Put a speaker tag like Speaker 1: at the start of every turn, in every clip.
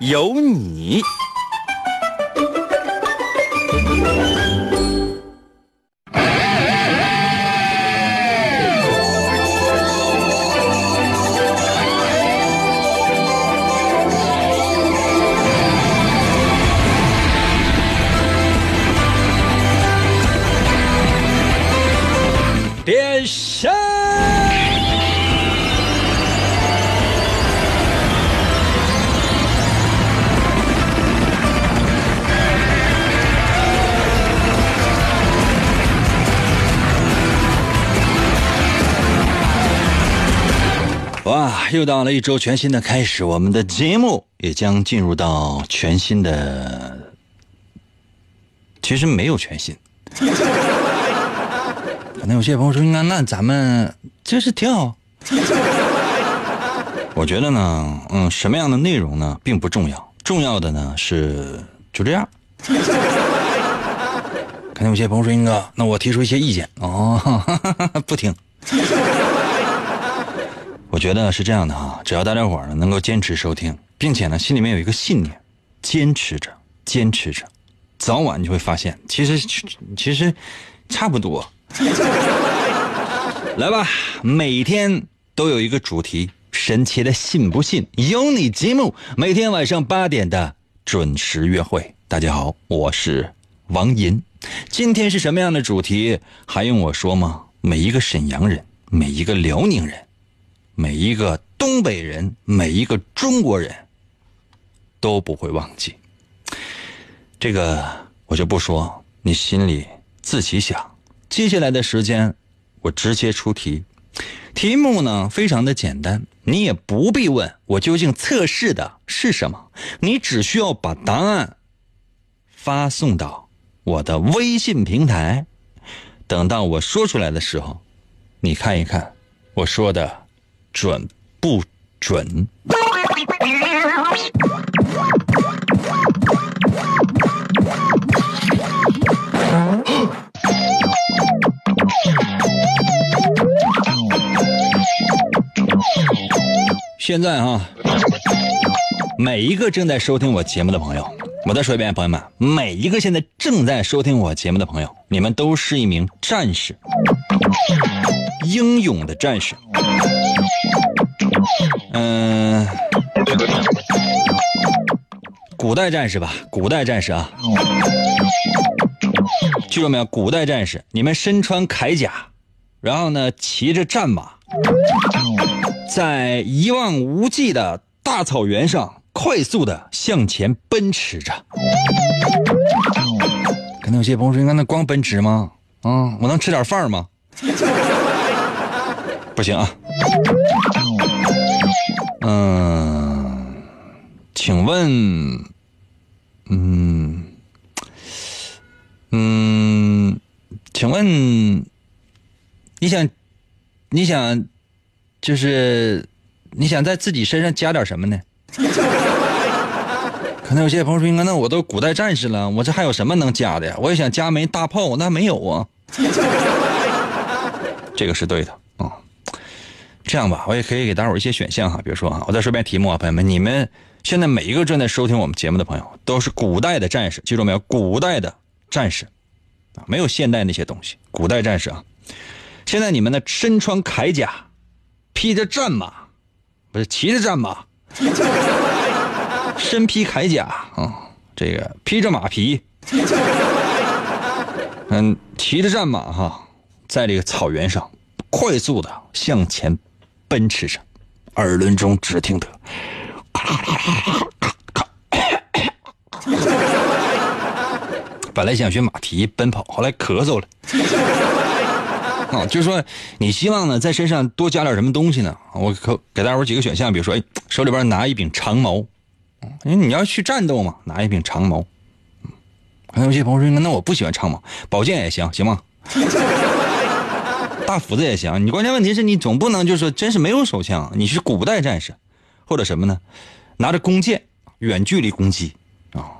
Speaker 1: 有你。又到了一周全新的开始，我们的节目也将进入到全新的，其实没有全新。可能有些朋友说：“那那咱们这是挺好。”我觉得呢，嗯，什么样的内容呢，并不重要，重要的呢是就这样。可能有些朋友说：“英哥，那我提出一些意见哦，不听。”我觉得是这样的哈，只要大家伙呢能够坚持收听，并且呢心里面有一个信念，坚持着，坚持着，早晚你就会发现，其实其实差不多。来吧，每天都有一个主题，神奇的信不信由你节目，每天晚上八点的准时约会。大家好，我是王银，今天是什么样的主题？还用我说吗？每一个沈阳人，每一个辽宁人。每一个东北人，每一个中国人，都不会忘记。这个我就不说，你心里自己想。接下来的时间，我直接出题。题目呢非常的简单，你也不必问我究竟测试的是什么，你只需要把答案发送到我的微信平台。等到我说出来的时候，你看一看我说的。准不准？现在啊，每一个正在收听我节目的朋友，我再说一遍，朋友们，每一个现在正在收听我节目的朋友，你们都是一名战士，英勇的战士。嗯，古代战士吧，古代战士啊，记住没有？古代战士，你们身穿铠甲，然后呢，骑着战马，在一望无际的大草原上快速的向前奔驰着。可能有些朋友说：“那光奔驰吗？啊，我能吃点饭吗？”不行啊。嗯，请问，嗯，嗯，请问，你想，你想，就是你想在自己身上加点什么呢？可能有些朋友说：“那我都古代战士了，我这还有什么能加的呀？我也想加枚大炮，那没有啊。”这个是对的。这样吧，我也可以给大伙一些选项哈，比如说啊，我再说遍题目啊，朋友们，你们现在每一个正在收听我们节目的朋友，都是古代的战士，记住没有？古代的战士啊，没有现代那些东西，古代战士啊。现在你们呢，身穿铠甲，披着战马，不是骑着战马，身披铠甲啊，这个披着马皮，嗯，骑着战马哈，在这个草原上快速的向前。奔驰上，耳轮中只听得。本来想学马蹄奔跑，后来咳嗽了。啊，就是说，你希望呢，在身上多加点什么东西呢？我可给大伙几个选项，比如说，哎，手里边拿一柄长矛，因为你要去战斗嘛，拿一柄长矛。还有些朋友说，那我不喜欢长矛，宝剑也行，行吗？大斧子也行。你关键问题是你总不能就是说真是没有手枪，你是古代战士，或者什么呢？拿着弓箭远距离攻击啊，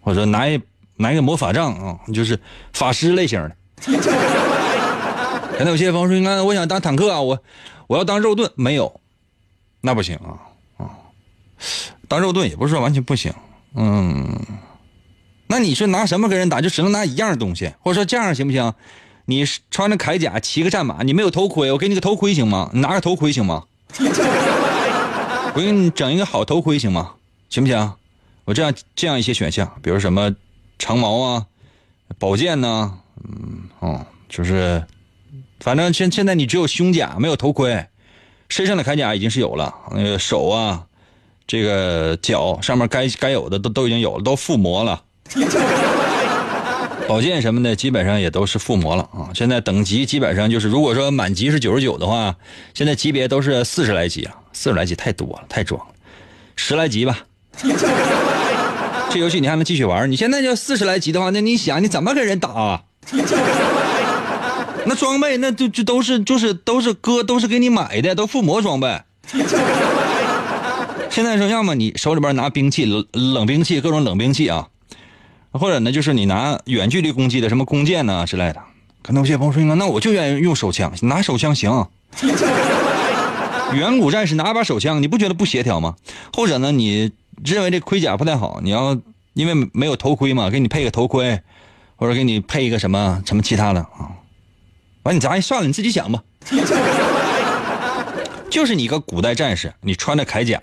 Speaker 1: 或者拿一拿一个魔法杖啊，就是法师类型的。现在有些朋友说，你看我想当坦克啊，我我要当肉盾，没有，那不行啊啊，当肉盾也不是说完全不行，嗯。那你说拿什么跟人打？就只能拿一样东西，或者说这样行不行？你穿着铠甲，骑个战马，你没有头盔，我给你个头盔行吗？你拿个头盔行吗？我给你整一个好头盔行吗？行不行？我这样这样一些选项，比如什么长矛啊、宝剑呐，嗯哦，就是，反正现现在你只有胸甲没有头盔，身上的铠甲已经是有了，那个手啊，这个脚上面该该有的都都已经有了，都附魔了。宝剑什么的，基本上也都是附魔了啊！现在等级基本上就是，如果说满级是九十九的话，现在级别都是四十来级啊。四十来级太多了，太装了，十来级吧。这游戏你还能继续玩？你现在就四十来级的话，那你想你怎么跟人打？那装备那就就都是就是都是哥都是给你买的，都附魔装备。现在说要么你手里边拿兵器冷冷兵器，各种冷兵器啊。或者呢，就是你拿远距离攻击的什么弓箭呢之类的。可能有些朋友说：“那我就愿意用手枪，拿手枪行。远古战士拿把手枪，你不觉得不协调吗？或者呢，你认为这盔甲不太好，你要因为没有头盔嘛，给你配个头盔，或者给你配一个什么什么其他的啊？完，你咱算了，你自己想吧。就是你个古代战士，你穿着铠甲。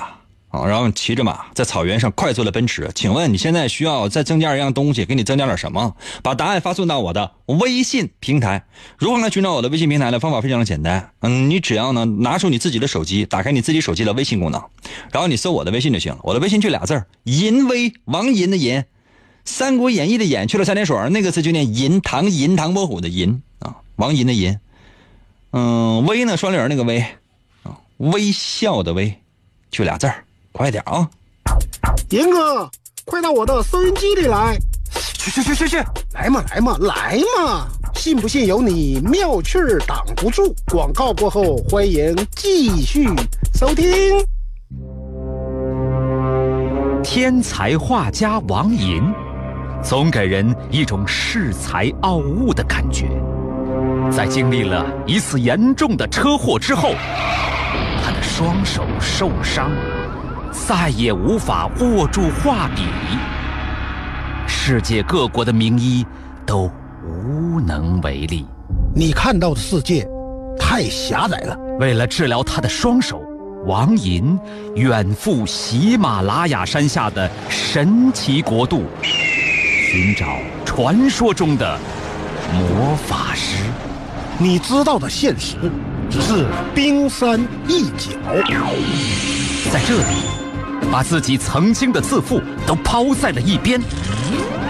Speaker 1: 啊，然后骑着马在草原上快速的奔驰。请问你现在需要再增加一样东西，给你增加点什么？把答案发送到我的微信平台。如何来寻找我的微信平台呢？方法非常的简单。嗯，你只要呢拿出你自己的手机，打开你自己手机的微信功能，然后你搜我的微信就行了。我的微信就俩字儿：银威，王银的银，《三国演义》的演去了三点水，那个字就念银，唐银，唐伯虎的银啊，王银的银。嗯，微呢双立人那个微啊，微笑的微，就俩字儿。快点啊！
Speaker 2: 银哥，快到我的收音机里来！
Speaker 3: 去去去去去！
Speaker 2: 来嘛来嘛来嘛！信不信由你，妙趣儿挡不住。广告过后，欢迎继续收听。
Speaker 4: 天才画家王寅，总给人一种恃才傲物的感觉。在经历了一次严重的车祸之后，他的双手受伤。再也无法握住画笔，世界各国的名医都无能为力。
Speaker 2: 你看到的世界太狭窄了。
Speaker 4: 为了治疗他的双手，王寅远赴喜马拉雅山下的神奇国度，寻找传说中的魔法师。
Speaker 2: 你知道的现实只是冰山一角，
Speaker 4: 在这里。把自己曾经的自负都抛在了一边，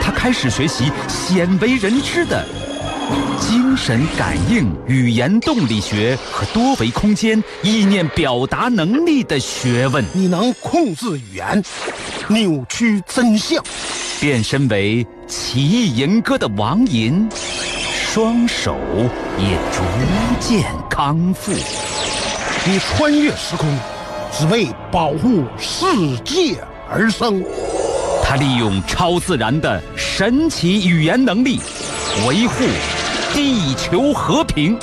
Speaker 4: 他开始学习鲜为人知的精神感应、语言动力学和多维空间意念表达能力的学问。
Speaker 2: 你能控制语言，扭曲真相，
Speaker 4: 变身为奇异吟歌的王银，双手也逐渐康复。
Speaker 2: 你穿越时空。只为保护世界而生，
Speaker 4: 他利用超自然的神奇语言能力，维护地球和平，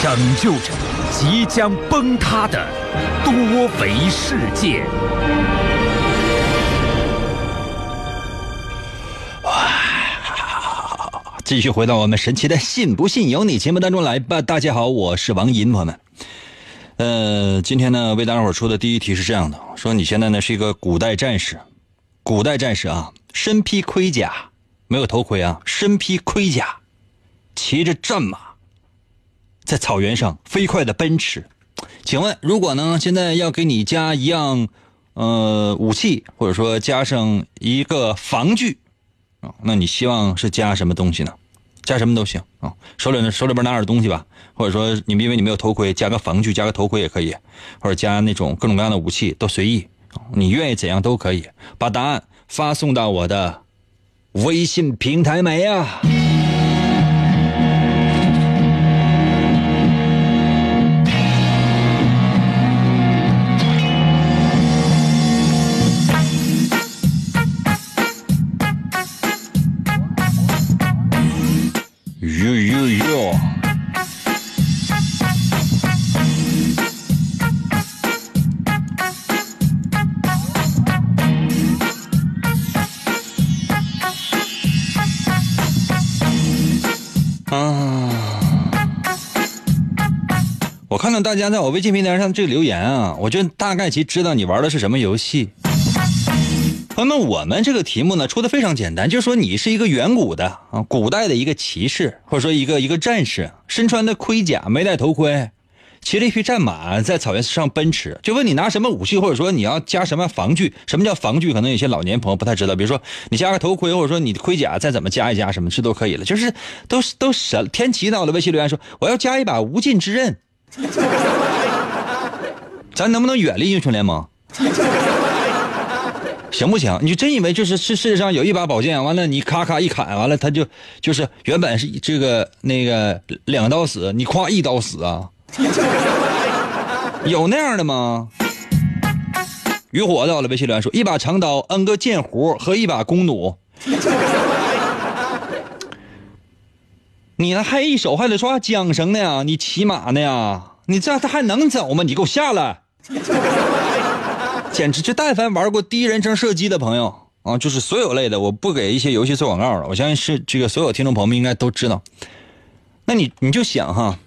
Speaker 4: 拯救着即将崩塌的多维世界。
Speaker 1: 继续回到我们神奇的“信不信由你”节目当中来吧。大家好，我是王银，朋友们。呃，今天呢，为大家伙出的第一题是这样的：说你现在呢是一个古代战士，古代战士啊，身披盔甲，没有头盔啊，身披盔甲，骑着战马，在草原上飞快的奔驰。请问，如果呢现在要给你加一样呃武器，或者说加上一个防具啊，那你希望是加什么东西呢？加什么都行啊，手里手里边拿点东西吧。或者说，你们因为你没有头盔，加个防具，加个头盔也可以，或者加那种各种各样的武器都随意。你愿意怎样都可以，把答案发送到我的微信平台没啊？大家在我微信平台上这个留言啊，我就大概其知道你玩的是什么游戏。朋友们，我们这个题目呢出的非常简单，就是说你是一个远古的啊，古代的一个骑士，或者说一个一个战士，身穿的盔甲，没戴头盔，骑着一匹战马在草原上奔驰。就问你拿什么武器，或者说你要加什么防具？什么叫防具？可能有些老年朋友不太知道。比如说你加个头盔，或者说你的盔甲再怎么加一加，什么这都可以了。就是都都神天齐到了，微信留言说我要加一把无尽之刃，咱能不能远离英雄联盟？行不行？你就真以为就是世世界上有一把宝剑，完了你咔咔一砍，完了他就就是原本是这个那个两刀死，你夸一刀死啊？有那样的吗？渔火到了，微信留言说一把长刀 n 个剑壶和一把弓弩，你那还一手还得抓缰绳呢呀？你骑马呢呀？你这他还能走吗？你给我下来！简直就但凡玩过第一人称射击的朋友啊，就是所有类的，我不给一些游戏做广告了。我相信是这个所有听众朋友们应该都知道。那你你就想哈，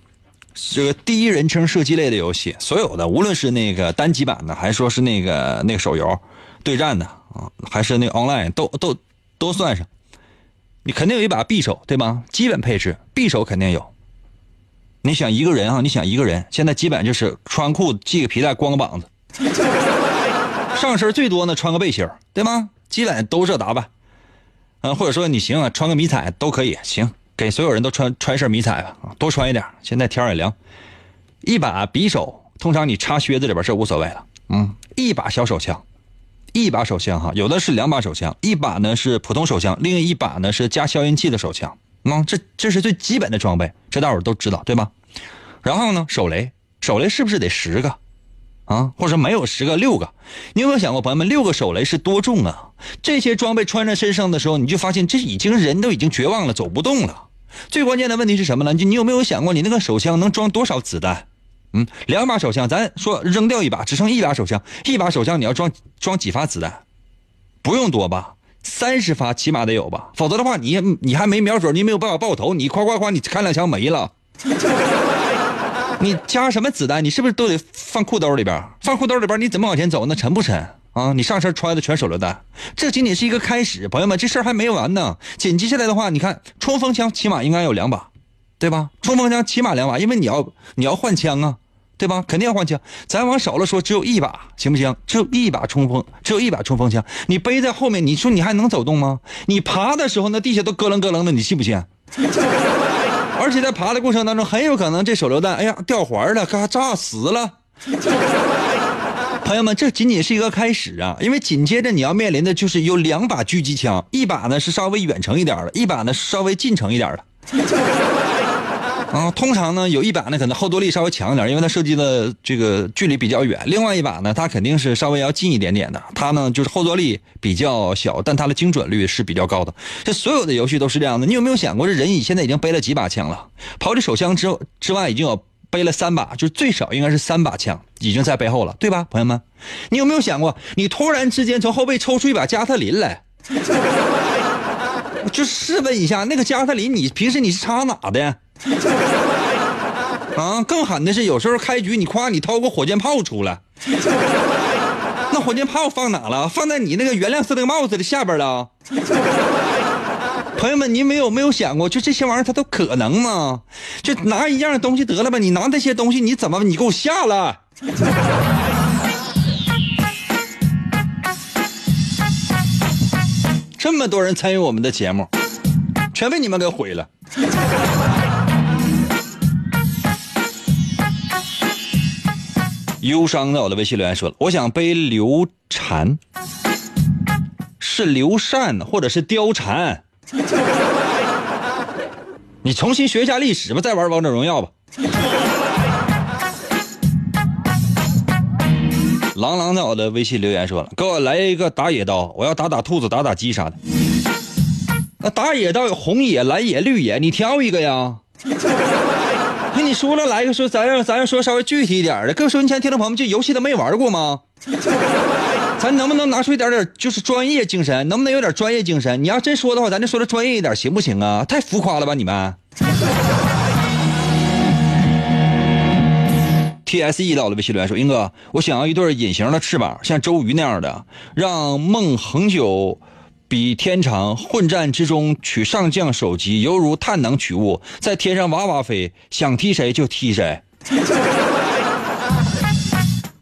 Speaker 1: 这个第一人称射击类的游戏，所有的无论是那个单机版的，还是说是那个那个手游对战的啊，还是那个 online 都都都算上，你肯定有一把匕首对吧？基本配置匕首肯定有。你想一个人啊，你想一个人，现在基本就是穿裤子系个皮带，光个膀子。上身最多呢，穿个背心对吗？基本都这打扮，嗯，或者说你行啊，穿个迷彩都可以，行，给所有人都穿穿身迷彩吧，啊，多穿一点。现在天也凉，一把匕首，通常你插靴子里边是无所谓了，嗯，一把小手枪，一把手枪哈，有的是两把手枪，一把呢是普通手枪，另一把呢是加消音器的手枪，嗯，这这是最基本的装备，这大伙都知道对吧？然后呢，手雷，手雷是不是得十个？啊，或者没有十个六个，你有没有想过，朋友们，六个手雷是多重啊？这些装备穿在身上的时候，你就发现这已经人都已经绝望了，走不动了。最关键的问题是什么呢？就你有没有想过，你那个手枪能装多少子弹？嗯，两把手枪，咱说扔掉一把，只剩一把手枪，一把手枪你要装装几发子弹？不用多吧，三十发起码得有吧，否则的话，你你还没瞄准，你没有办法爆头，你夸夸夸，你开两枪没了。你加什么子弹？你是不是都得放裤兜里边？放裤兜里边，你怎么往前走？那沉不沉啊？你上身揣的全手榴弹，这仅仅是一个开始，朋友们，这事儿还没完呢。紧接下来的话，你看冲锋枪起码应该有两把，对吧？冲锋枪起码两把，因为你要你要换枪啊，对吧？肯定要换枪。咱往少了说，只有一把，行不行？只有一把冲锋，只有一把冲锋枪，你背在后面，你说你还能走动吗？你爬的时候，那地下都咯楞咯楞的，你信不信？而且在爬的过程当中，很有可能这手榴弹，哎呀，掉环了，嘎炸死了。朋友们，这仅仅是一个开始啊！因为紧接着你要面临的就是有两把狙击枪，一把呢是稍微远程一点的，一把呢是稍微近程一点的。啊，通常呢，有一把呢可能后坐力稍微强一点，因为它射击的这个距离比较远；另外一把呢，它肯定是稍微要近一点点的，它呢就是后坐力比较小，但它的精准率是比较高的。这所有的游戏都是这样的。你有没有想过，这人已现在已经背了几把枪了？刨去手枪之之外，已经有背了三把，就最少应该是三把枪已经在背后了，对吧，朋友们？你有没有想过，你突然之间从后背抽出一把加特林来？就试问一下，那个加特林，你平时你是插哪的呀？啊，更狠的是，有时候开局你夸你掏个火箭炮出来，那火箭炮放哪了？放在你那个原谅色的帽子的下边了。朋友们，你们有没有想过，就这些玩意儿它都可能吗？就拿一样东西得了吧？你拿那些东西，你怎么你给我下了？这么多人参与我们的节目，全被你们给毁了。忧伤在我的微信留言说了，我想背刘禅，是刘禅或者是貂蝉。你重新学一下历史吧，再玩王者荣耀吧。郎朗在我的微信留言说了，给我来一个打野刀，我要打打兔子，打打鸡啥的。那打野刀有红野、蓝野、绿野，你挑一个呀。跟你说了，来一个说，咱要咱要说稍微具体一点的。各位收音机前听众朋友们，这游戏都没玩过吗？咱能不能拿出一点点就是专业精神？能不能有点专业精神？你要真说的话，咱就说的专业一点，行不行啊？太浮夸了吧，你们。T S E 到了微信留言说：“英哥，我想要一对隐形的翅膀，像周瑜那样的，让梦恒久比天长。混战之中取上将首级，犹如探囊取物，在天上哇哇飞，想踢谁就踢谁。”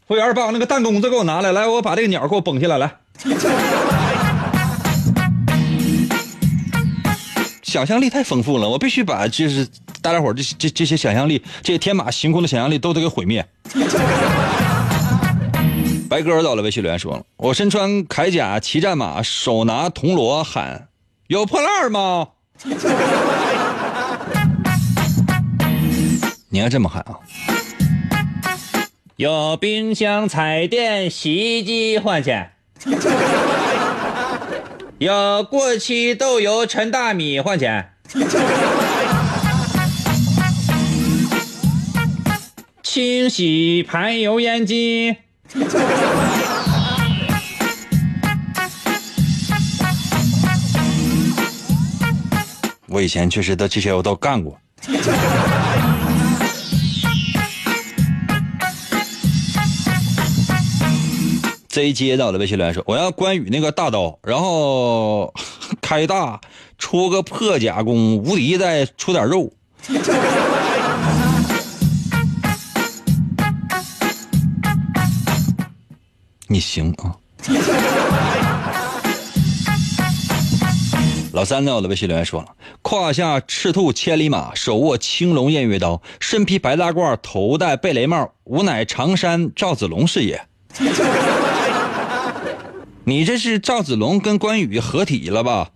Speaker 1: 服务员，把我那个弹弓子给我拿来，来，我把这个鸟给我崩下来，来。想象力太丰富了，我必须把就是大家伙这这这些想象力，这些天马行空的想象力都得给毁灭。白鸽到了，微信留言说了：“我身穿铠甲，骑战马，手拿铜锣，喊有破烂吗？” 你要这么喊啊！有冰箱、彩电、洗衣机换钱。有过期豆油陈大米换钱，清洗排油烟机。我以前确实的这些我都干过。这一接到了微信留言说：“我要关羽那个大刀，然后 开大出个破甲弓，无敌再出点肉。”你行啊！老三在我的微信留言说了：“胯下赤兔千里马，手握青龙偃月刀，身披白大褂，头戴贝雷帽，吾乃常山赵子龙是也。”你这是赵子龙跟关羽合体了吧？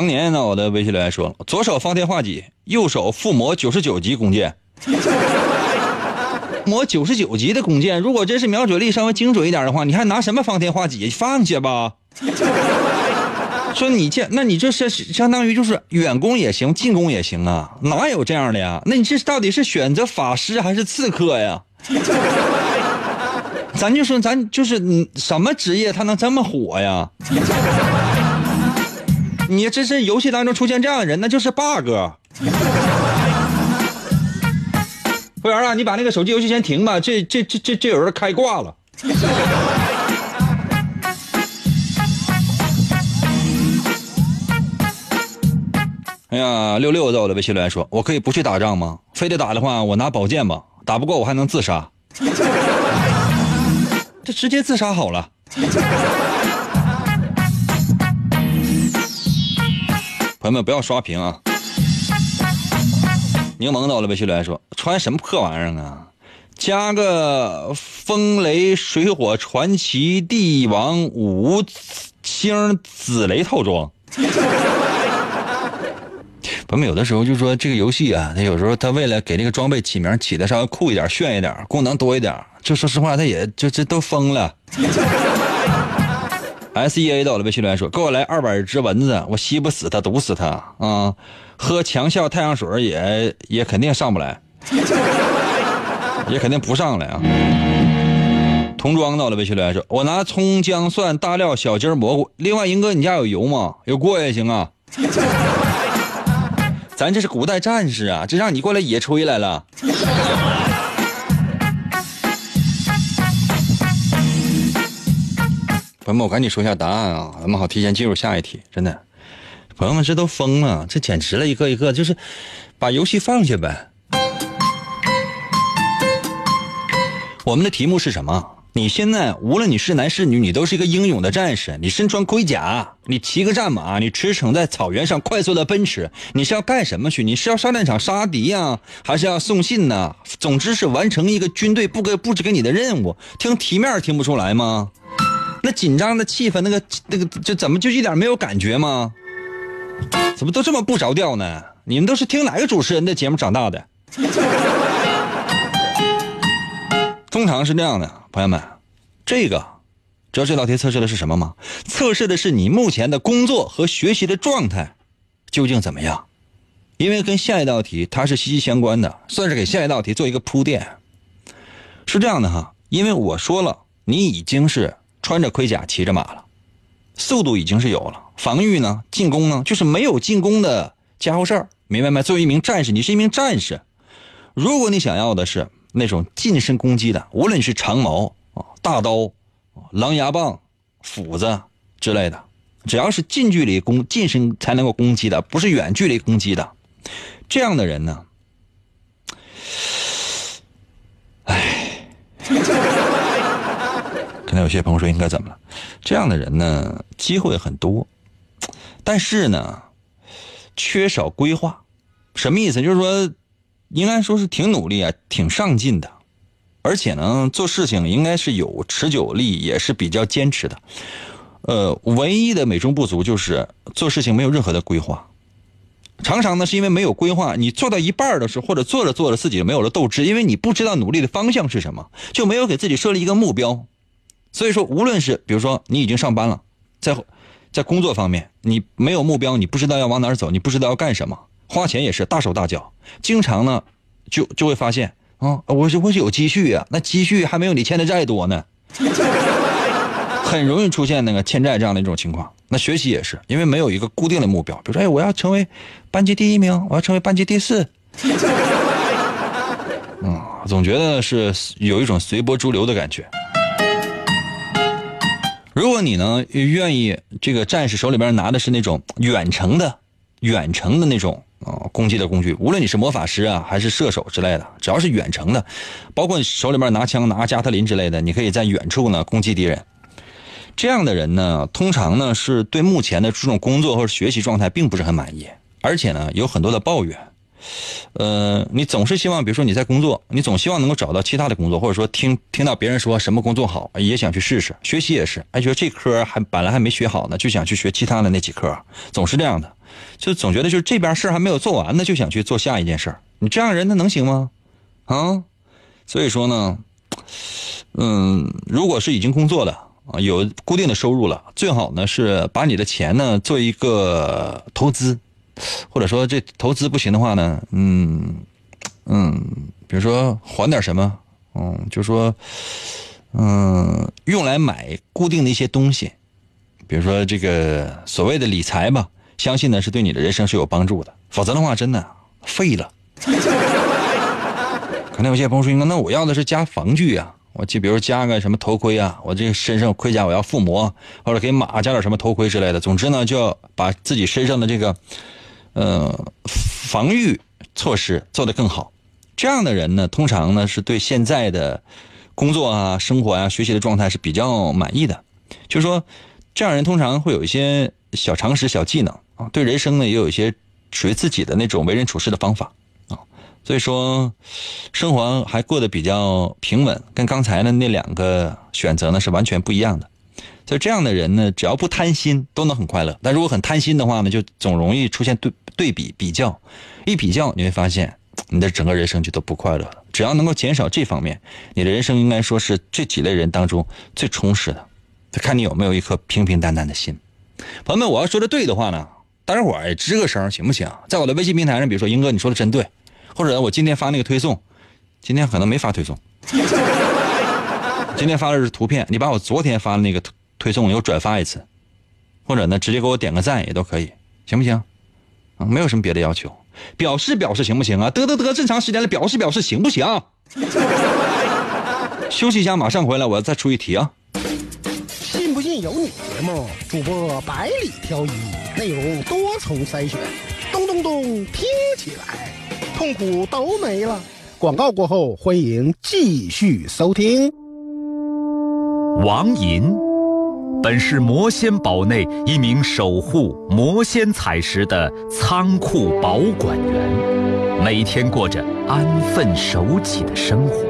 Speaker 1: 常年呢，我的微信留言说，左手方天画戟，右手附魔九十九级弓箭，魔九十九级的弓箭，如果真是瞄准力稍微精准一点的话，你还拿什么方天画戟？放下吧。说你这，那你这是相当于就是远攻也行，近攻也行啊？哪有这样的呀？那你这到底是选择法师还是刺客呀？咱就说，咱就是什么职业他能这么火呀？你这是游戏当中出现这样的人，那就是 bug。服务员啊，你把那个手机游戏先停吧，这这这这这有人开挂了。哎呀，六六在我的微信留言说：“我可以不去打仗吗？非得打的话，我拿宝剑吧。打不过我还能自杀。这直接自杀好了。”朋友们不要刷屏啊！柠檬在我的微信留言说：“穿什么破玩意儿啊？加个风雷水火传奇帝王五星紫雷套装。”我们有的时候就说这个游戏啊，它有时候它为了给这个装备起名起的稍微酷一点、炫一点、功能多一点，就说实话，它也就这都疯了。S E A 到了微信留言说：“给我来二百只蚊子，我吸不死它，毒死它啊！喝强效太阳水也也肯定上不来，也肯定不上来啊！”童装到了微信留言说：“我拿葱姜蒜大料小鸡蘑菇，另外英哥你家有油吗？有锅也行啊。”咱这是古代战士啊，这让你过来野炊来了。朋友们，我赶紧说一下答案啊，咱们好提前进入下一题。真的，朋友们这都疯了，这简直了，一个一个就是把游戏放下呗。我们的题目是什么？你现在无论你是男是女，你都是一个英勇的战士。你身穿盔甲，你骑个战马，你驰骋在草原上快速的奔驰，你是要干什么去？你是要上战场杀敌呀，还是要送信呢？总之是完成一个军队布给布置给你的任务。听题面听不出来吗？那紧张的气氛，那个那个，就怎么就一点没有感觉吗？怎么都这么不着调呢？你们都是听哪个主持人的节目长大的？通常是这样的，朋友们，这个知道这道题测试的是什么吗？测试的是你目前的工作和学习的状态究竟怎么样，因为跟下一道题它是息息相关的，算是给下一道题做一个铺垫。是这样的哈，因为我说了，你已经是穿着盔甲骑着马了，速度已经是有了，防御呢，进攻呢，就是没有进攻的家伙事儿，明白没？作为一名战士，你是一名战士，如果你想要的是。那种近身攻击的，无论是长矛啊、大刀、狼牙棒、斧子之类的，只要是近距离攻、近身才能够攻击的，不是远距离攻击的，这样的人呢，唉，可能有些朋友说应该怎么了？这样的人呢，机会很多，但是呢，缺少规划，什么意思？就是说。应该说是挺努力啊，挺上进的，而且呢，做事情应该是有持久力，也是比较坚持的。呃，唯一的美中不足就是做事情没有任何的规划，常常呢是因为没有规划，你做到一半的时候，或者做着做着自己没有了斗志，因为你不知道努力的方向是什么，就没有给自己设立一个目标。所以说，无论是比如说你已经上班了，在在工作方面你没有目标，你不知道要往哪儿走，你不知道要干什么。花钱也是大手大脚，经常呢，就就会发现啊，我是我是有积蓄啊，那积蓄还没有你欠的债多呢，很容易出现那个欠债这样的一种情况。那学习也是，因为没有一个固定的目标，比如说，哎，我要成为班级第一名，我要成为班级第四，嗯，总觉得是有一种随波逐流的感觉。如果你呢愿意，这个战士手里边拿的是那种远程的、远程的那种。啊，攻击的工具，无论你是魔法师啊，还是射手之类的，只要是远程的，包括你手里面拿枪、拿加特林之类的，你可以在远处呢攻击敌人。这样的人呢，通常呢是对目前的这种工作或者学习状态并不是很满意，而且呢有很多的抱怨。呃，你总是希望，比如说你在工作，你总希望能够找到其他的工作，或者说听听到别人说什么工作好，也想去试试。学习也是，哎，觉得这科还本来还没学好呢，就想去学其他的那几科，总是这样的。就总觉得就是这边事还没有做完呢，就想去做下一件事。你这样人他能行吗？啊，所以说呢，嗯，如果是已经工作的啊，有固定的收入了，最好呢是把你的钱呢做一个投资，或者说这投资不行的话呢，嗯嗯，比如说还点什么，嗯，就说嗯，用来买固定的一些东西，比如说这个所谓的理财吧。相信呢是对你的人生是有帮助的，否则的话真的废了。可能有些朋友说：“那我要的是加防具啊，我就比如加个什么头盔啊，我这身上盔甲我要附魔，或者给马加点什么头盔之类的。总之呢，就要把自己身上的这个呃防御措施做得更好。这样的人呢，通常呢是对现在的工作啊、生活啊、学习的状态是比较满意的。就是说，这样人通常会有一些小常识、小技能啊。对人生呢，也有一些属于自己的那种为人处事的方法啊，所以说生活还过得比较平稳，跟刚才的那两个选择呢是完全不一样的。所以这样的人呢，只要不贪心，都能很快乐。但如果很贪心的话呢，就总容易出现对对比比较，一比较你会发现你的整个人生就都不快乐了。只要能够减少这方面，你的人生应该说是这几类人当中最充实的。就看你有没有一颗平平淡淡的心。朋友们，我要说的对的话呢？大家伙儿吱个声行不行？在我的微信平台上，比如说英哥，你说的真对，或者我今天发那个推送，今天可能没发推送，今天发的是图片，你把我昨天发的那个推送又转发一次，或者呢直接给我点个赞也都可以，行不行？啊，没有什么别的要求，表示表示行不行啊？得得得，这么长时间了，表示表示行不行？休息一下，马上回来，我再出一题啊。
Speaker 2: 信不信由你节目，主播百里挑一。内容多重筛选，咚咚咚，听起来痛苦都没了。广告过后，欢迎继续收听。
Speaker 4: 王银，本是魔仙堡内一名守护魔仙彩石的仓库保管员，每天过着安分守己的生活。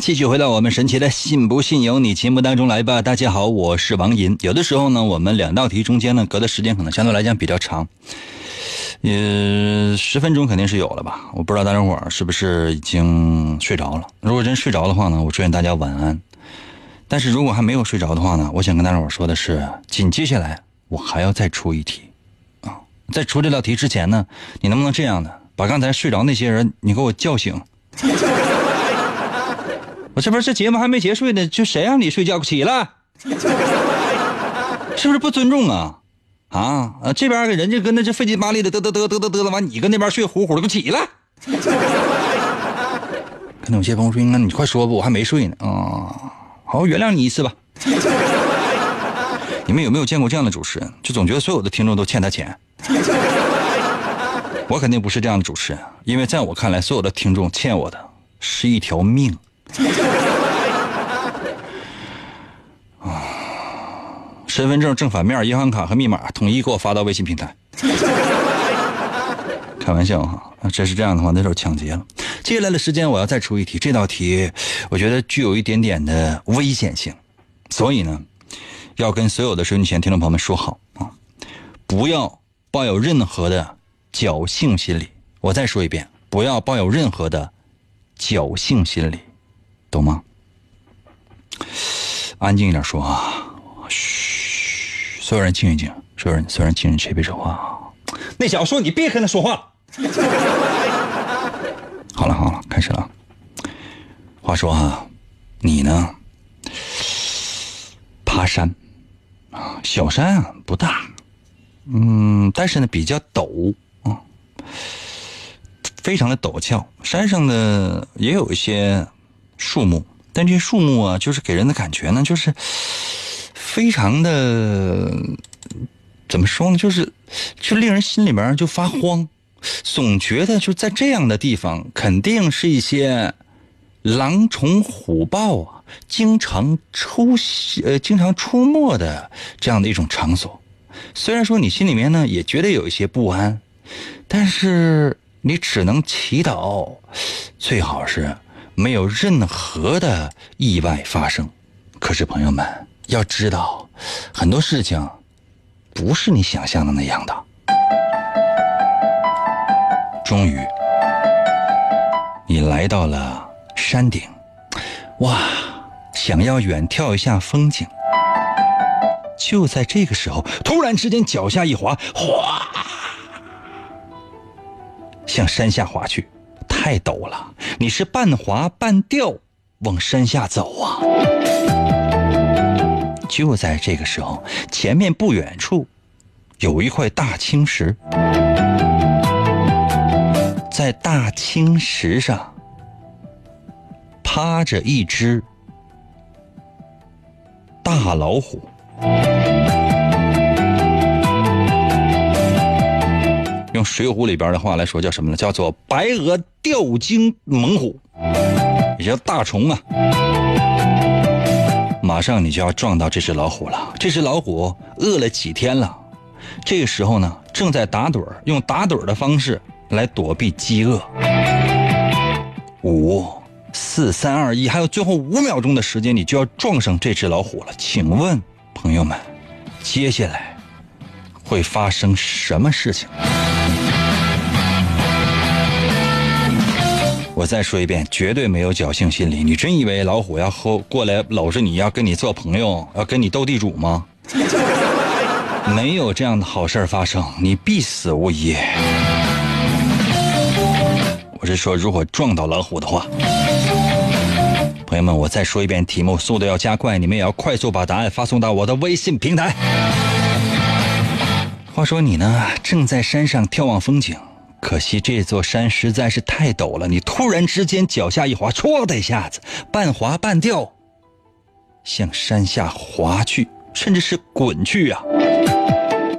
Speaker 1: 继续回到我们神奇的“信不信由你”节目当中来吧。大家好，我是王银。有的时候呢，我们两道题中间呢隔的时间可能相对来讲比较长，呃，十分钟肯定是有了吧？我不知道大家伙是不是已经睡着了。如果真睡着的话呢，我祝愿大家晚安。但是如果还没有睡着的话呢，我想跟大家伙说的是，紧接下来我还要再出一题啊！在出这道题之前呢，你能不能这样的，把刚才睡着那些人你给我叫醒？我这不是这节目还没结束呢，就谁让你睡觉起来？是不是不尊重啊？啊啊！这边人家跟那这费劲巴力的嘚嘚嘚嘚嘚嘚了，完你跟那边睡呼呼的，给我起来！可能有些朋友说：“那你快说吧，我还没睡呢。”啊，好，原谅你一次吧。你们有没有见过这样的主持人？就总觉得所有的听众都欠他钱。我肯定不是这样的主持人，因为在我看来，所有的听众欠我的是一条命。啊！身份证正反面、银行卡和密码统一给我发到微信平台。开玩笑哈，真是这样的话，那就是抢劫了。接下来的时间，我要再出一题。这道题我觉得具有一点点的危险性，所以呢，要跟所有的收音机前听众朋友们说好啊，不要抱有任何的侥幸心理。我再说一遍，不要抱有任何的侥幸心理。懂吗？安静一点说啊！嘘，所有人静一静，所有人所有人静一静，谁别说话啊。那小子说：“你别跟他说话。”好了好了，开始了。话说啊，你呢？爬山啊，小山啊不大，嗯，但是呢比较陡啊，非常的陡峭。山上呢也有一些。树木，但这些树木啊，就是给人的感觉呢，就是非常的怎么说呢？就是，就令人心里面就发慌，总觉得就在这样的地方，肯定是一些狼虫虎豹啊，经常出呃，经常出没的这样的一种场所。虽然说你心里面呢也觉得有一些不安，但是你只能祈祷，最好是。没有任何的意外发生，可是朋友们要知道，很多事情不是你想象的那样的。终于，你来到了山顶，哇，想要远眺一下风景。就在这个时候，突然之间脚下一滑，哗，向山下滑去。太陡了，你是半滑半掉往山下走啊！就在这个时候，前面不远处有一块大青石，在大青石上趴着一只大老虎。用《水浒》里边的话来说，叫什么呢？叫做白鹅吊睛猛虎，也叫大虫啊！马上你就要撞到这只老虎了。这只老虎饿了几天了，这个时候呢，正在打盹用打盹的方式来躲避饥饿。五、四、三、二、一，还有最后五秒钟的时间，你就要撞上这只老虎了。请问朋友们，接下来会发生什么事情？我再说一遍，绝对没有侥幸心理。你真以为老虎要后过来搂着你要跟你做朋友，要跟你斗地主吗？没有这样的好事发生，你必死无疑。我是说，如果撞到老虎的话，朋友们，我再说一遍题目，速度要加快，你们也要快速把答案发送到我的微信平台。话说你呢，正在山上眺望风景，可惜这座山实在是太陡了，你突然之间脚下一滑，唰的一下子，半滑半掉，向山下滑去，甚至是滚去啊！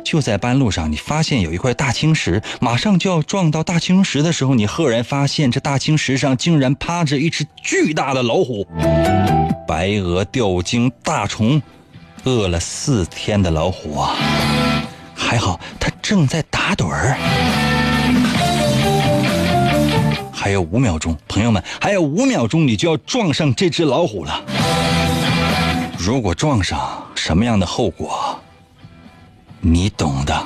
Speaker 1: 就在半路上，你发现有一块大青石，马上就要撞到大青石的时候，你赫然发现这大青石上竟然趴着一只巨大的老虎，白鹅、吊睛、大虫，饿了四天的老虎啊！还好它正在打盹儿。还有五秒钟，朋友们，还有五秒钟，你就要撞上这只老虎了。如果撞上，什么样的后果？你懂的。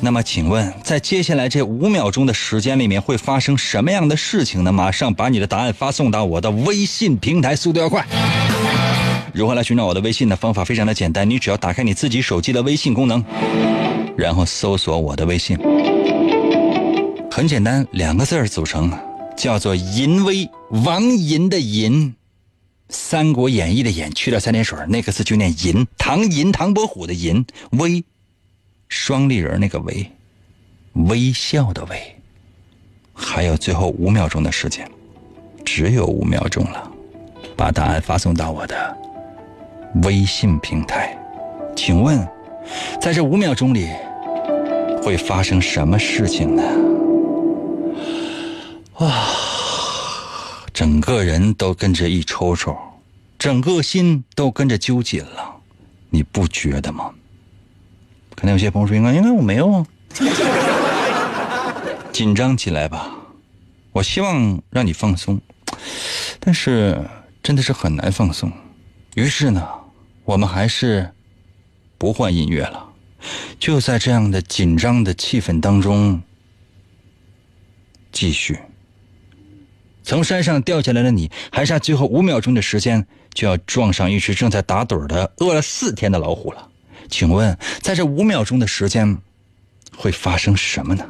Speaker 1: 那么，请问，在接下来这五秒钟的时间里面会发生什么样的事情呢？马上把你的答案发送到我的微信平台，速度要快。如何来寻找我的微信呢？方法非常的简单，你只要打开你自己手机的微信功能，然后搜索我的微信。很简单，两个字儿组成，叫做“淫威”，王淫的淫，《三国演义》的演去掉三点水，那个字就念淫。唐寅，唐伯虎的寅，威，双立人那个威，微笑的微。还有最后五秒钟的时间，只有五秒钟了，把答案发送到我的微信平台。请问，在这五秒钟里会发生什么事情呢？啊，整个人都跟着一抽抽，整个心都跟着揪紧了，你不觉得吗？可能有些朋友说：“应该应该我没有啊。”紧张起来吧，我希望让你放松，但是真的是很难放松。于是呢，我们还是不换音乐了，就在这样的紧张的气氛当中继续。从山上掉下来的你，还差最后五秒钟的时间，就要撞上一只正在打盹的、饿了四天的老虎了。请问，在这五秒钟的时间，会发生什么呢？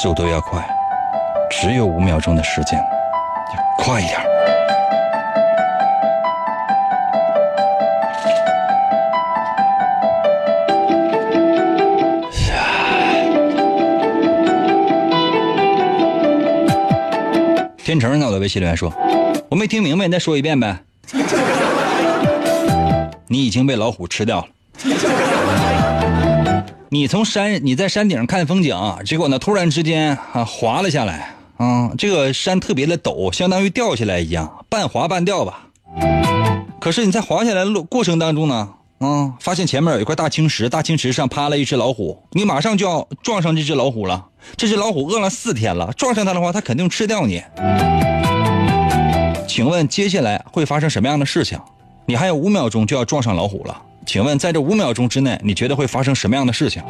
Speaker 1: 速度要快，只有五秒钟的时间，快一点。天成在我的微信留言说：“我没听明白，你再说一遍呗。”你已经被老虎吃掉了。你从山，你在山顶上看风景，结果呢，突然之间啊滑了下来啊，这个山特别的陡，相当于掉下来一样，半滑半掉吧。可是你在滑下来的路过程当中呢，啊，发现前面有一块大青石，大青石上趴了一只老虎，你马上就要撞上这只老虎了。这只老虎饿了四天了，撞上它的话，它肯定吃掉你。请问接下来会发生什么样的事情？你还有五秒钟就要撞上老虎了，请问在这五秒钟之内，你觉得会发生什么样的事情？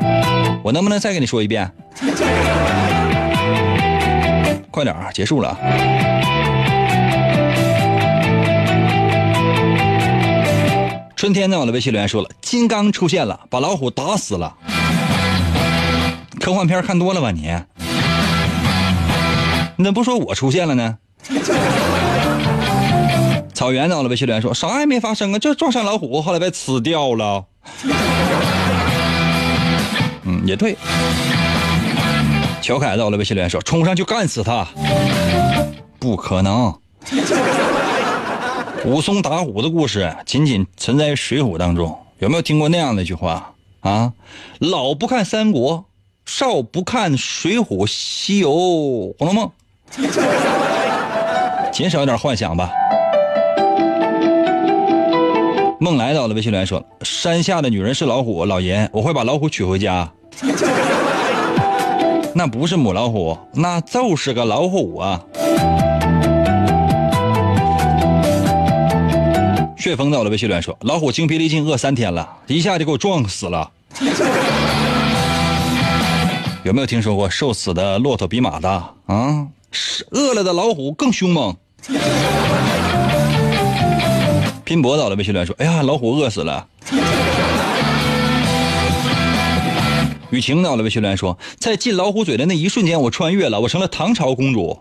Speaker 1: 我能不能再跟你说一遍？快点啊，结束了。春天在我的微信留言说了，金刚出现了，把老虎打死了。科幻片看多了吧你？你怎么不说我出现了呢？草原在我的微信留言说，啥也没发生啊，就撞上老虎，后来被吃掉了。嗯，也对。乔凯在我的微信留言说，冲上去干死他。不可能。武松打虎的故事仅仅存在于《水浒》当中，有没有听过那样的一句话啊？老不看三国。少不看《水浒》《西游》《红楼梦》，减少一点幻想吧。梦来到了，微信留言说：“山下的女人是老虎，老爷，我会把老虎娶回家。那不是母老虎，那就是个老虎啊。”旋风到了微信留言说：“老虎精疲力尽饿三天了，一下就给我撞死了。”有没有听说过瘦死的骆驼比马大啊？饿了的老虎更凶猛。拼搏到了，微信留言说：“哎呀，老虎饿死了。”雨晴到了，微信留言说：“在进老虎嘴的那一瞬间，我穿越了，我成了唐朝公主。”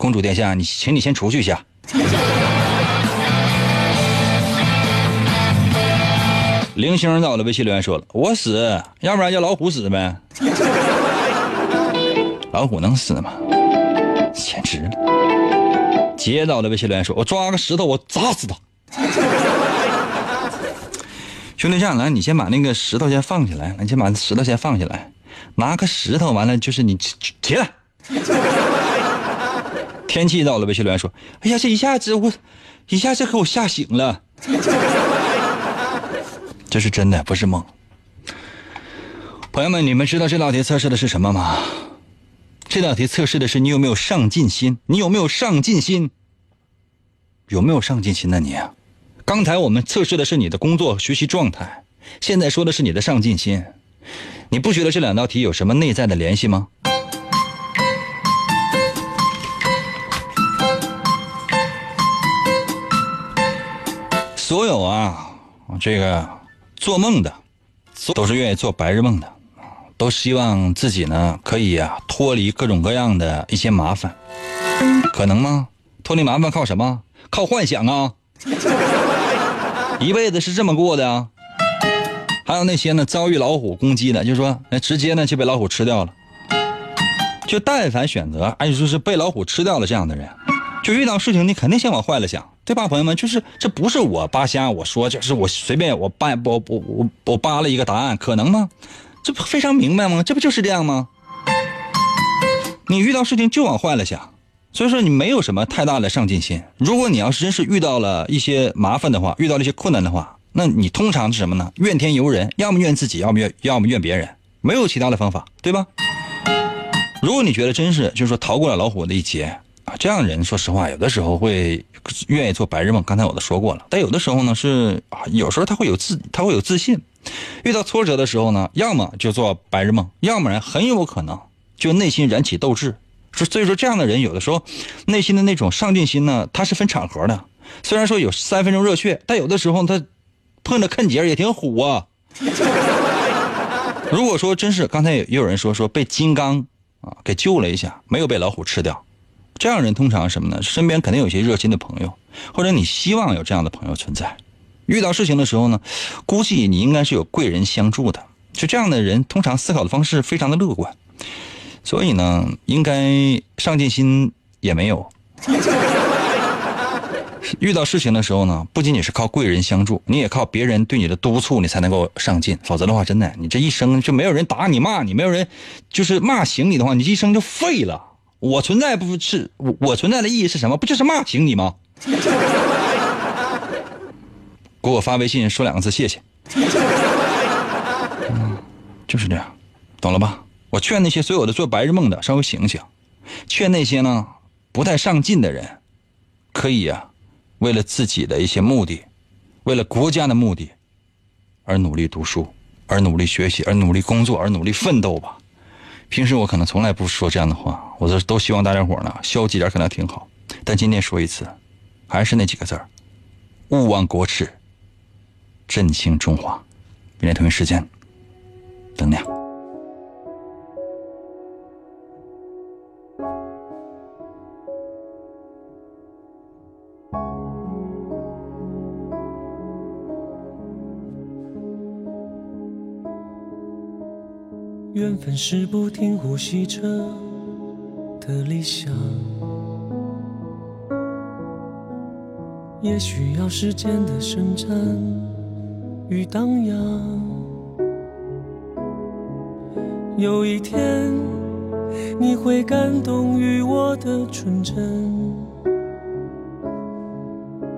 Speaker 1: 公主殿下，你请你先出去一下。零星到了，微信留言说了：“我死，要不然叫老虎死呗。”老虎能死吗？简直了！接到了微信留言说：“我抓个石头，我砸死他。”兄弟，这样来，你先把那个石头先放起来，你先把石头先放起来，拿个石头，完了就是你起来。天气到了，微信留言说：“哎呀，这一下子我一下子给我吓醒了。”这是真的，不是梦。朋友们，你们知道这道题测试的是什么吗？这道题测试的是你有没有上进心，你有没有上进心？有没有上进心呢？你啊，刚才我们测试的是你的工作学习状态，现在说的是你的上进心。你不觉得这两道题有什么内在的联系吗？所有啊，这个做梦的，都是愿意做白日梦的，都希望自己呢可以啊脱离各种各样的一些麻烦，可能吗？脱离麻烦靠什么？靠幻想啊！一辈子是这么过的啊。还有那些呢遭遇老虎攻击的，就是说那直接呢就被老虎吃掉了。就但凡选择，按说是被老虎吃掉了这样的人，就遇到事情你肯定先往坏了想。对吧，朋友们？就是这不是我扒瞎，我说就是我随便我扒我我我我扒了一个答案，可能吗？这不非常明白吗？这不就是这样吗？你遇到事情就往坏了想，所以说你没有什么太大的上进心。如果你要是真是遇到了一些麻烦的话，遇到了一些困难的话，那你通常是什么呢？怨天尤人，要么怨自己，要么怨要么怨别人，没有其他的方法，对吧？如果你觉得真是就是说逃过了老虎的一劫。啊这样的人，说实话，有的时候会愿意做白日梦。刚才我都说过了，但有的时候呢，是啊，有时候他会有自，他会有自信。遇到挫折的时候呢，要么就做白日梦，要么然很有可能就内心燃起斗志。所以说，这样的人有的时候内心的那种上进心呢，他是分场合的。虽然说有三分钟热血，但有的时候他碰着坑节也挺虎啊。如果说真是刚才也有人说说被金刚啊给救了一下，没有被老虎吃掉。这样人通常什么呢？身边肯定有些热心的朋友，或者你希望有这样的朋友存在。遇到事情的时候呢，估计你应该是有贵人相助的。就这样的人，通常思考的方式非常的乐观，所以呢，应该上进心也没有。遇到事情的时候呢，不仅仅是靠贵人相助，你也靠别人对你的督促，你才能够上进。否则的话，真的，你这一生就没有人打你、骂你，没有人就是骂醒你的话，你这一生就废了。我存在不是我我存在的意义是什么？不就是骂醒你吗？给我发微信说两个字谢谢。就是这样，懂了吧？我劝那些所有的做白日梦的稍微醒醒，劝那些呢不太上进的人，可以呀，为了自己的一些目的，为了国家的目的，而努力读书，而努力学习，而努力工作，而努力奋斗吧。平时我可能从来不说这样的话，我都都希望大家伙呢消极点可能挺好，但今天说一次，还是那几个字儿：勿忘国耻，振兴中华。明天同一时间，等你。
Speaker 5: 缘分是不停呼吸着的理想，也需要时间的伸展与荡漾。有一天，你会感动于我的纯真，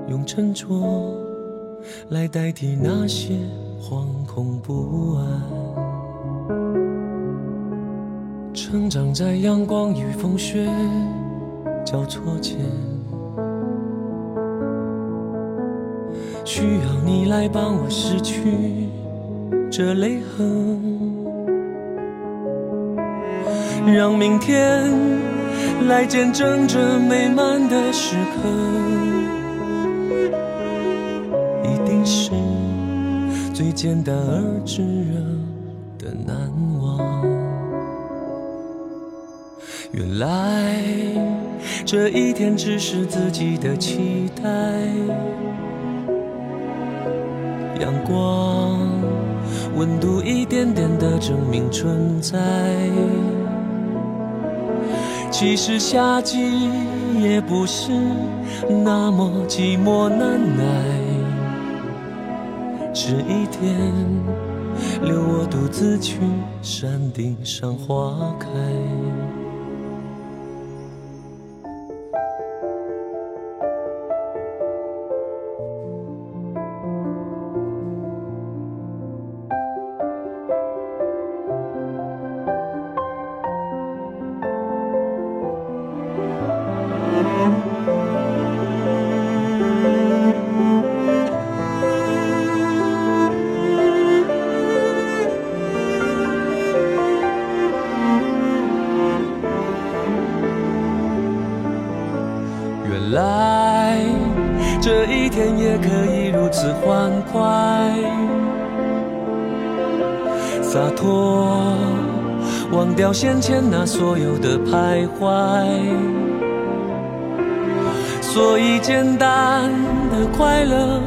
Speaker 5: 用沉着来代替那些惶恐不安。成长在阳光与风雪交错间，需要你来帮我拭去这泪痕，让明天来见证这美满的时刻，一定是最简单而炙热。来这一天只是自己的期待。阳光温度一点点的证明存在。其实夏季也不是那么寂寞难耐，这一天留我独自去山顶上花开。前那所有的徘徊。所以简单的快乐，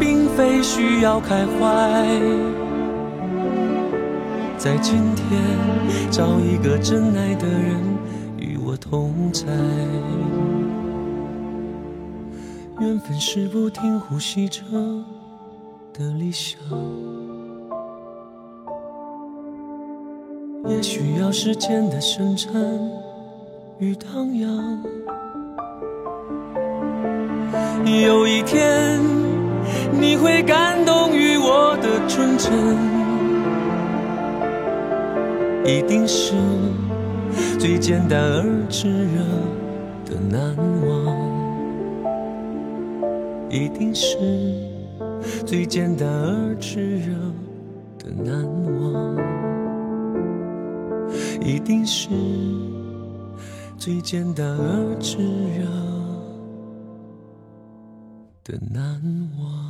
Speaker 5: 并非需要开怀。在今天找一个真爱的人与我同在。缘分是不停呼吸着的理想，也需要时间的生产与荡漾。有一天，你会感动于我的纯真，一定是最简单而炙热的难忘。一定是最简单而炽热的难忘，一定是最简单而炙热的难忘。